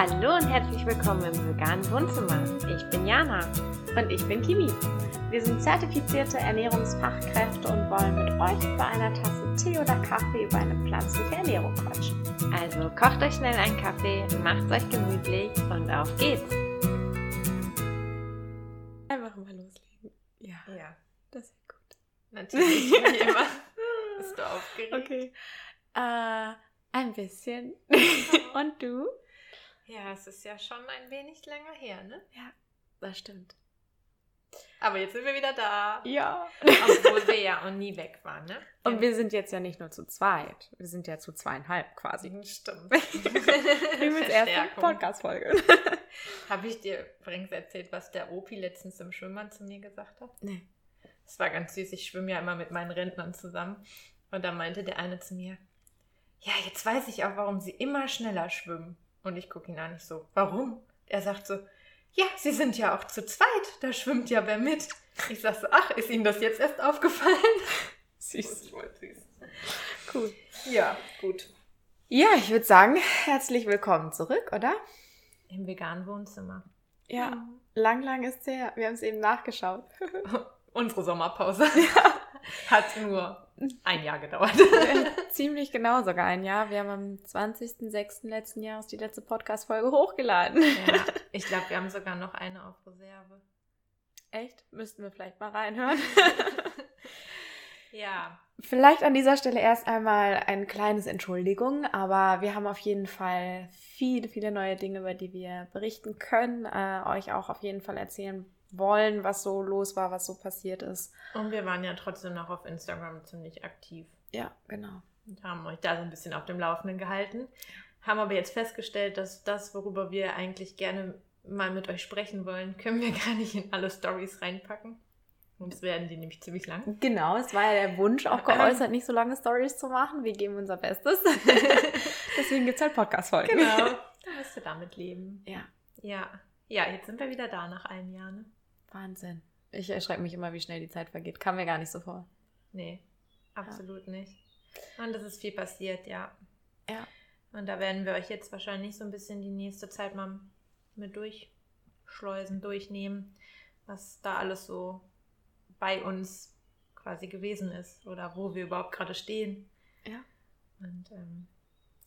Hallo und herzlich willkommen im veganen Wohnzimmer. Ich bin Jana. Und ich bin Kimi. Wir sind zertifizierte Ernährungsfachkräfte und wollen mit euch bei einer Tasse Tee oder Kaffee über eine pflanzliche Ernährung quatschen. Also kocht euch schnell einen Kaffee, macht euch gemütlich und auf geht's. Einfach mal loslegen. Ja. Ja, das ist gut. Natürlich, wie immer. Bist du aufgeregt? Okay. Äh, ein bisschen. und du? Ja, es ist ja schon ein wenig länger her, ne? Ja, das stimmt. Aber jetzt sind wir wieder da. Ja. Obwohl wir ja auch nie weg waren, ne? Und wir sind jetzt ja nicht nur zu zweit. Wir sind ja zu zweieinhalb quasi. Stimmt. Übrigens erste. Podcast-Folge. Habe ich dir übrigens erzählt, was der Opi letztens im Schwimmbad zu mir gesagt hat? Nee. Das war ganz süß. Ich schwimme ja immer mit meinen Rentnern zusammen. Und da meinte der eine zu mir, ja, jetzt weiß ich auch, warum sie immer schneller schwimmen. Und ich gucke ihn an, ich so, warum? Er sagt so, ja, sie sind ja auch zu zweit, da schwimmt ja wer mit. Ich sag so, ach, ist Ihnen das jetzt erst aufgefallen? Süß. Voll süß. Cool. Ja, gut. Ja, ich würde sagen, herzlich willkommen zurück, oder? Im veganen Wohnzimmer. Ja, lang, lang ist her. Wir haben es eben nachgeschaut. Unsere Sommerpause hat nur ein Jahr gedauert. Ziemlich genau sogar ein Jahr. Wir haben am 20.06. letzten Jahres die letzte Podcast-Folge hochgeladen. ja, ich glaube, wir haben sogar noch eine auf Reserve. Echt? Müssten wir vielleicht mal reinhören. Ja, Vielleicht an dieser Stelle erst einmal ein kleines Entschuldigung, aber wir haben auf jeden Fall viele, viele neue Dinge, über die wir berichten können, äh, euch auch auf jeden Fall erzählen wollen, was so los war, was so passiert ist. und wir waren ja trotzdem noch auf Instagram ziemlich aktiv. Ja, genau. und haben euch da so ein bisschen auf dem Laufenden gehalten. Haben aber jetzt festgestellt, dass das, worüber wir eigentlich gerne mal mit euch sprechen wollen, können wir gar nicht in alle Stories reinpacken. Sonst werden die nämlich ziemlich lang. Genau, es war ja der Wunsch auch geäußert, nicht so lange Stories zu machen. Wir geben unser Bestes. Deswegen gibt es halt Podcast-Folgen. Genau. Da musst du damit leben. Ja, Ja. Ja, jetzt sind wir wieder da nach einem Jahr, ne? Wahnsinn. Ich erschrecke mich immer, wie schnell die Zeit vergeht. Kam mir gar nicht so vor. Nee, absolut nicht. Und es ist viel passiert, ja. Ja. Und da werden wir euch jetzt wahrscheinlich so ein bisschen die nächste Zeit mal mit durchschleusen, durchnehmen, was da alles so bei uns quasi gewesen ist oder wo wir überhaupt gerade stehen. Ja. Und ähm,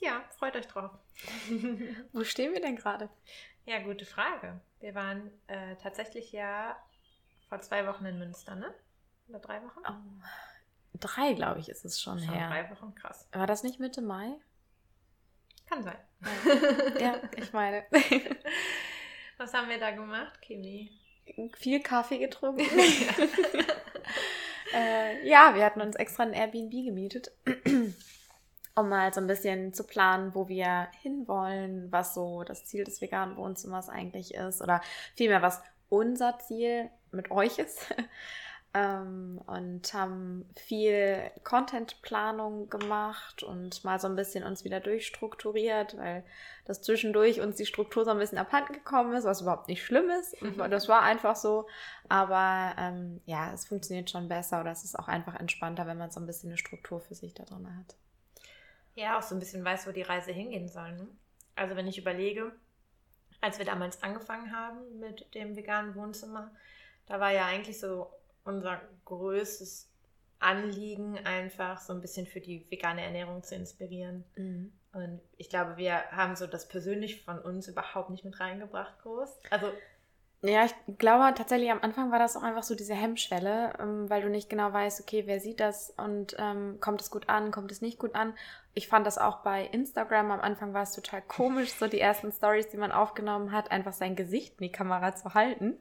ja, freut euch drauf. Wo stehen wir denn gerade? Ja, gute Frage. Wir waren äh, tatsächlich ja vor zwei Wochen in Münster, ne? Oder drei Wochen? Oh, drei, glaube ich, ist es schon, Schon her. drei Wochen, krass. War das nicht Mitte Mai? Kann sein. Ja, ich meine. Was haben wir da gemacht, Kimi? Viel Kaffee getrunken. äh, ja, wir hatten uns extra ein Airbnb gemietet, um mal so ein bisschen zu planen, wo wir hinwollen, was so das Ziel des veganen Wohnzimmers eigentlich ist oder vielmehr, was unser Ziel mit euch ist. Ähm, und haben viel Contentplanung gemacht und mal so ein bisschen uns wieder durchstrukturiert, weil das zwischendurch uns die Struktur so ein bisschen abhanden gekommen ist, was überhaupt nicht schlimm ist. Und Mhm. Das war einfach so. Aber ähm, ja, es funktioniert schon besser oder es ist auch einfach entspannter, wenn man so ein bisschen eine Struktur für sich da drin hat. Ja, auch so ein bisschen weiß, wo die Reise hingehen soll. Ne? Also wenn ich überlege, als wir damals angefangen haben mit dem veganen Wohnzimmer, da war ja eigentlich so unser größtes Anliegen einfach so ein bisschen für die vegane Ernährung zu inspirieren. Und ich glaube, wir haben so das persönlich von uns überhaupt nicht mit reingebracht groß. Also Ja, ich glaube tatsächlich am Anfang war das auch einfach so diese Hemmschwelle, ähm, weil du nicht genau weißt, okay, wer sieht das und ähm, kommt es gut an, kommt es nicht gut an. Ich fand das auch bei Instagram. Am Anfang war es total komisch, so die ersten Stories, die man aufgenommen hat, einfach sein Gesicht in die Kamera zu halten.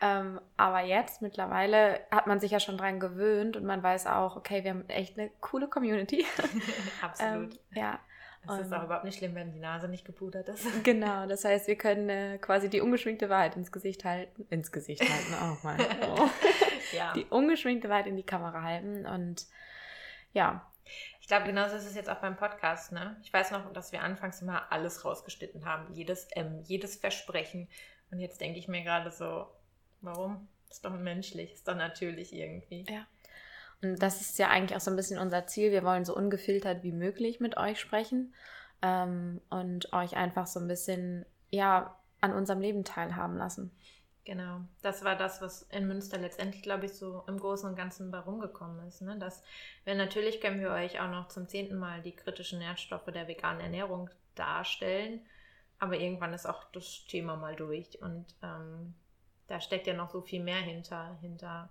Ähm, aber jetzt mittlerweile hat man sich ja schon dran gewöhnt und man weiß auch, okay, wir haben echt eine coole Community. absolut. ähm, ja, es ist auch überhaupt nicht schlimm, wenn die Nase nicht gepudert ist. genau. Das heißt, wir können äh, quasi die ungeschminkte Wahrheit ins Gesicht halten. Ins Gesicht halten, oh mein. Oh. ja. die ungeschminkte Wahrheit in die Kamera halten. Und ja, Ich glaube, genauso ist es jetzt auch beim Podcast. Ne? Ich weiß noch, dass wir anfangs immer alles rausgeschnitten haben. Jedes M, jedes Versprechen. Und jetzt denke ich mir gerade so, warum? Ist doch menschlich, ist doch natürlich irgendwie. Ja. Und das ist ja eigentlich auch so ein bisschen unser Ziel. Wir wollen so ungefiltert wie möglich mit euch sprechen. ähm, und euch einfach so ein bisschen, ja, an unserem Leben teilhaben lassen. Genau, das war das, was in Münster letztendlich, glaube ich, so im Großen und Ganzen bei rumgekommen ist. Ne? Dass wir natürlich können wir euch auch noch zum zehnten Mal die kritischen Nährstoffe der veganen Ernährung darstellen, aber irgendwann ist auch das Thema mal durch und ähm, da steckt ja noch so viel mehr hinter, hinter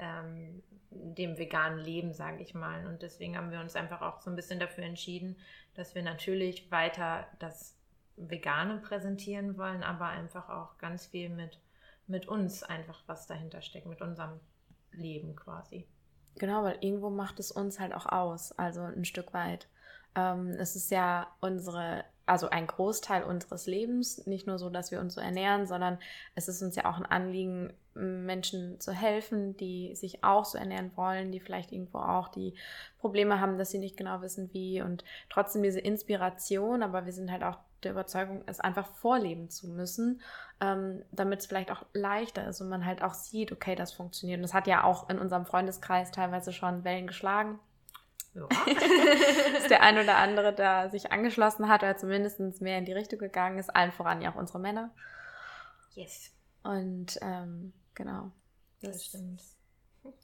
ähm, dem veganen Leben, sage ich mal. Und deswegen haben wir uns einfach auch so ein bisschen dafür entschieden, dass wir natürlich weiter das Vegane präsentieren wollen, aber einfach auch ganz viel mit mit uns einfach was dahinter steckt, mit unserem Leben quasi. Genau, weil irgendwo macht es uns halt auch aus, also ein Stück weit. Ähm, es ist ja unsere, also ein Großteil unseres Lebens, nicht nur so, dass wir uns so ernähren, sondern es ist uns ja auch ein Anliegen, Menschen zu helfen, die sich auch so ernähren wollen, die vielleicht irgendwo auch die Probleme haben, dass sie nicht genau wissen, wie und trotzdem diese Inspiration, aber wir sind halt auch der Überzeugung, es einfach vorleben zu müssen, ähm, damit es vielleicht auch leichter ist und man halt auch sieht, okay, das funktioniert. Und das hat ja auch in unserem Freundeskreis teilweise schon Wellen geschlagen. Ja. dass der ein oder andere da sich angeschlossen hat oder zumindest mehr in die Richtung gegangen ist, allen voran ja auch unsere Männer. Yes. Und ähm, genau. Das, das stimmt.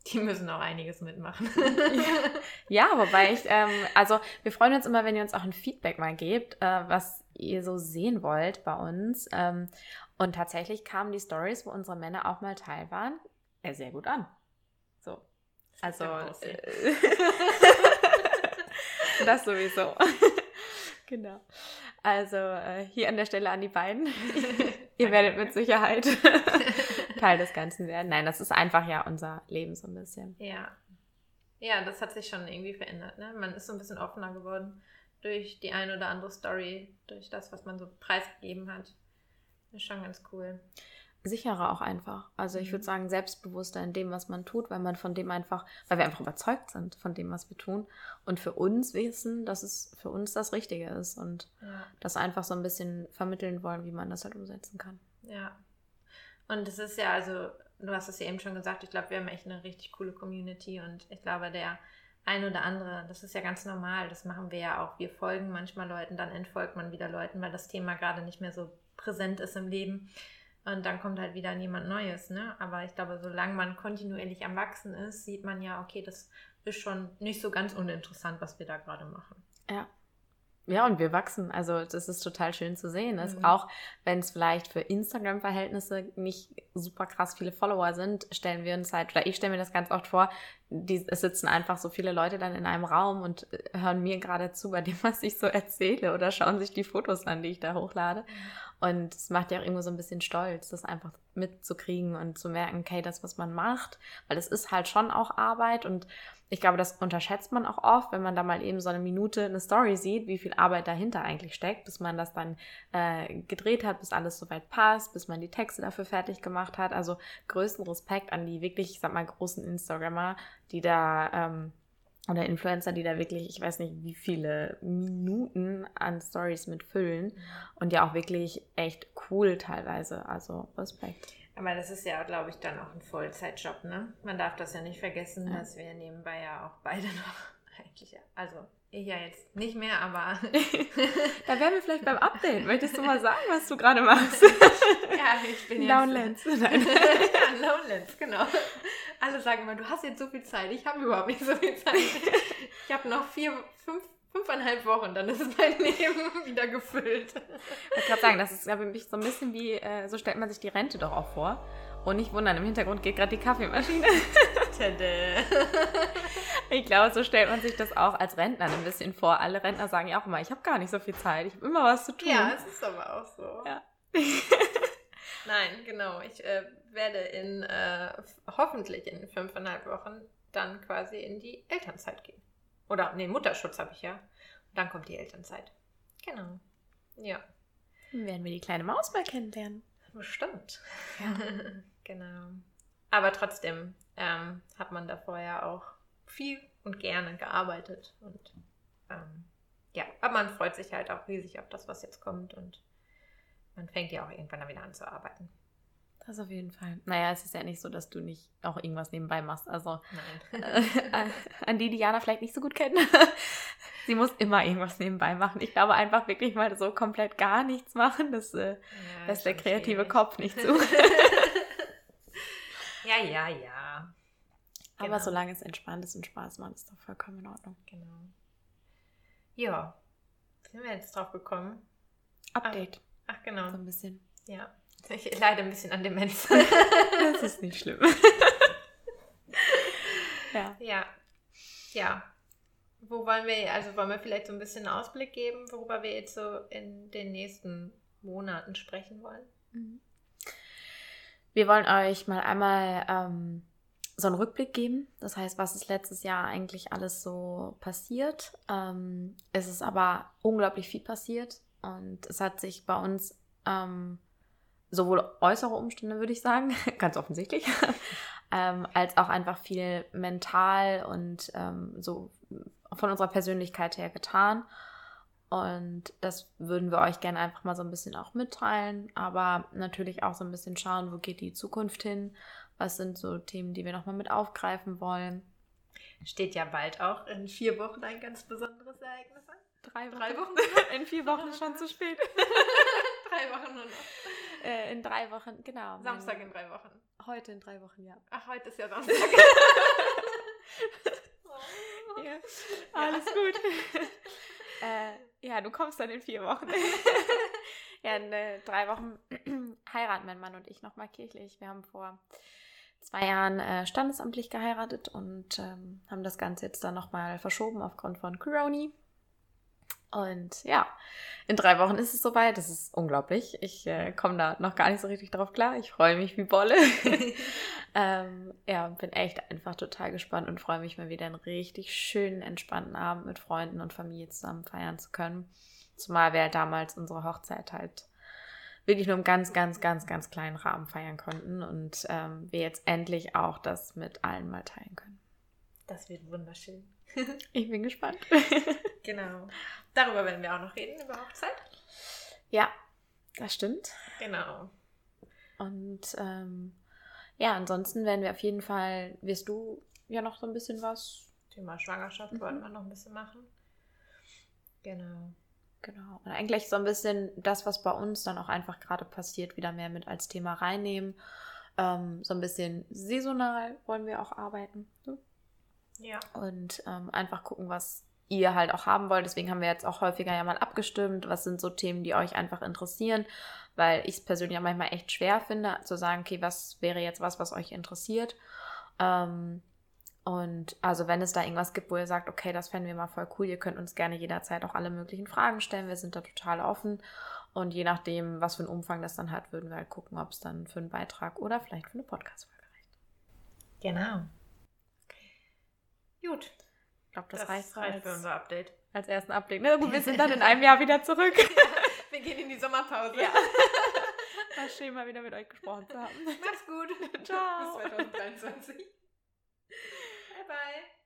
Die müssen auch einiges mitmachen. ja, wobei ich, ähm, also wir freuen uns immer, wenn ihr uns auch ein Feedback mal gebt, äh, was ihr so sehen wollt bei uns. Ähm, und tatsächlich kamen die Stories, wo unsere Männer auch mal teil waren, äh, sehr gut an. So. Also. Äh, das sowieso. genau. Also äh, hier an der Stelle an die beiden. ihr werdet mit Sicherheit Teil des Ganzen werden. Nein, das ist einfach ja unser Leben so ein bisschen. Ja. Ja, das hat sich schon irgendwie verändert. Ne? Man ist so ein bisschen offener geworden durch die eine oder andere Story, durch das, was man so preisgegeben hat. Das ist schon ganz cool. Sicherer auch einfach. Also ich würde mhm. sagen, selbstbewusster in dem, was man tut, weil man von dem einfach, weil wir einfach überzeugt sind von dem, was wir tun und für uns wissen, dass es für uns das Richtige ist und ja. das einfach so ein bisschen vermitteln wollen, wie man das halt umsetzen kann. Ja. Und es ist ja, also, du hast es ja eben schon gesagt, ich glaube, wir haben echt eine richtig coole Community und ich glaube, der ein oder andere, das ist ja ganz normal, das machen wir ja auch. Wir folgen manchmal Leuten, dann entfolgt man wieder Leuten, weil das Thema gerade nicht mehr so präsent ist im Leben. Und dann kommt halt wieder jemand Neues, ne? Aber ich glaube, solange man kontinuierlich am Wachsen ist, sieht man ja, okay, das ist schon nicht so ganz uninteressant, was wir da gerade machen. Ja, ja, und wir wachsen. Also das ist total schön zu sehen. Mhm. Auch wenn es vielleicht für Instagram-Verhältnisse nicht super krass viele Follower sind, stellen wir uns halt, oder ich stelle mir das ganz oft vor, die, es sitzen einfach so viele Leute dann in einem Raum und äh, hören mir gerade zu bei dem, was ich so erzähle oder schauen sich die Fotos an, die ich da hochlade. Und es macht ja auch irgendwo so ein bisschen stolz, das einfach mitzukriegen und zu merken, okay, das, was man macht, weil es ist halt schon auch Arbeit und ich glaube, das unterschätzt man auch oft, wenn man da mal eben so eine Minute eine Story sieht, wie viel Arbeit dahinter eigentlich steckt, bis man das dann äh, gedreht hat, bis alles soweit passt, bis man die Texte dafür fertig gemacht hat. Also größten Respekt an die wirklich, ich sag mal, großen Instagrammer, die da ähm, oder Influencer, die da wirklich, ich weiß nicht, wie viele Minuten an Stories mitfüllen und ja auch wirklich echt cool teilweise. Also Respekt. Aber das ist ja, glaube ich, dann auch ein Vollzeitjob, ne? Man darf das ja nicht vergessen, ja. dass wir nebenbei ja auch beide noch eigentlich, also ich ja jetzt nicht mehr, aber. da wären wir vielleicht beim Update. Möchtest du mal sagen, was du gerade machst? ja, ich bin jetzt. Downlands. Nein. ja, Downlands, genau. Alle sagen immer, du hast jetzt so viel Zeit. Ich habe überhaupt nicht so viel Zeit. Ich habe noch vier, fünf fünfeinhalb Wochen, dann ist mein Leben wieder gefüllt. Ich wollte gerade sagen, das ist ja für mich so ein bisschen wie, äh, so stellt man sich die Rente doch auch vor. Und nicht wundern, im Hintergrund geht gerade die Kaffeemaschine. Ich glaube, so stellt man sich das auch als Rentner ein bisschen vor. Alle Rentner sagen ja auch immer, ich habe gar nicht so viel Zeit, ich habe immer was zu tun. Ja, es ist aber auch so. Ja. Nein, genau. Ich äh, werde in äh, hoffentlich in fünfeinhalb Wochen dann quasi in die Elternzeit gehen. Oder, nee, Mutterschutz habe ich ja. Und dann kommt die Elternzeit. Genau. Ja. Dann werden wir die kleine Maus mal kennenlernen. Bestimmt. Ja. genau. Aber trotzdem ähm, hat man da vorher auch viel und gerne gearbeitet. Und ähm, ja, aber man freut sich halt auch riesig auf das, was jetzt kommt. Und man fängt ja auch irgendwann dann wieder an zu arbeiten. Das auf jeden Fall. Naja, es ist ja nicht so, dass du nicht auch irgendwas nebenbei machst. Also äh, an die, die Jana vielleicht nicht so gut kennen. Sie muss immer irgendwas nebenbei machen. Ich glaube einfach wirklich mal so komplett gar nichts machen. Das äh, Ja, lässt der kreative schwierig. Kopf nicht zu. ja, ja, ja. Aber Genau. solange es entspannt ist und Spaß macht, ist doch vollkommen in Ordnung. Genau. Ja. Sind wir jetzt drauf gekommen? Update. Ach, genau. So ein bisschen. Ja. Ich leide ein bisschen an Demenz. Das ist nicht schlimm. ja. ja. Ja. Wo wollen wir, also wollen wir vielleicht so ein bisschen einen Ausblick geben, worüber wir jetzt so in den nächsten Monaten sprechen wollen? Mhm. Wir wollen euch mal einmal ähm, so einen Rückblick geben. Das heißt, was ist letztes Jahr eigentlich alles so passiert? Ähm, es ist aber unglaublich viel passiert und es hat sich bei uns ähm, sowohl äußere Umstände, würde ich sagen, ganz offensichtlich, ähm, als auch einfach viel mental und ähm, so von unserer Persönlichkeit her getan. Und das würden wir euch gerne einfach mal so ein bisschen auch mitteilen, aber natürlich auch so ein bisschen schauen, wo geht die Zukunft hin, was sind so Themen, die wir nochmal mit aufgreifen wollen. Steht ja bald auch in vier Wochen ein ganz besonderes Ereignis an. Drei Drei Wochen? In vier Wochen ist schon zu spät. drei Wochen nur noch. Äh, in drei Wochen, genau. Samstag in drei Wochen. Heute in drei Wochen, ja. Ach, heute ist ja Samstag. ja. Alles gut. äh, ja, du kommst dann in vier Wochen. ja, in äh, drei Wochen heiraten mein Mann und ich nochmal kirchlich. Wir haben vor zwei Jahren äh, standesamtlich geheiratet und ähm, haben das Ganze jetzt dann nochmal verschoben aufgrund von Corona. Und ja, in drei Wochen ist es soweit. Das ist unglaublich. Ich äh, komme da noch gar nicht so richtig drauf klar. Ich freue mich wie Bolle. ähm, ja, bin echt einfach total gespannt und freue mich mal wieder einen richtig schönen, entspannten Abend mit Freunden und Familie zusammen feiern zu können. Zumal wir halt damals unsere Hochzeit halt wirklich nur im ganz, ganz, ganz, ganz kleinen Rahmen feiern konnten und ähm, wir jetzt endlich auch das mit allen mal teilen können. Das wird wunderschön. Ich bin gespannt. Genau. Darüber werden wir auch noch reden, über Hochzeit. ja, das stimmt. Genau. Und ähm, ja, ansonsten werden wir auf jeden Fall, wirst du ja noch so ein bisschen was. Thema Schwangerschaft Mhm. wollten wir noch ein bisschen machen. Genau. Genau. Und eigentlich so ein bisschen das, was bei uns dann auch einfach gerade passiert, wieder mehr mit als Thema reinnehmen. Ähm, so ein bisschen saisonal wollen wir auch arbeiten. Ja. Und ähm, einfach gucken, was ihr halt auch haben wollt. Deswegen haben wir jetzt auch häufiger ja mal abgestimmt. Was sind so Themen, die euch einfach interessieren? Weil ich es persönlich auch manchmal echt schwer finde, zu sagen, okay, was wäre jetzt was, was euch interessiert? Ähm, und also wenn es da irgendwas gibt, wo ihr sagt, okay, das fänden wir mal voll cool, ihr könnt uns gerne jederzeit auch alle möglichen Fragen stellen. Wir sind da total offen. Und je nachdem, was für einen Umfang das dann hat, würden wir halt gucken, ob es dann für einen Beitrag oder vielleicht für eine Podcast-Folge reicht. Genau. Gut. Ich glaube, das, Das, reicht, reicht als, für unser Update. als ersten Update. Na gut, wir sind dann in einem Jahr wieder zurück. Wir gehen in die Sommerpause. Ja. War schön, mal wieder mit euch gesprochen zu haben. Macht's gut. Ciao. Bis 2023. Bye.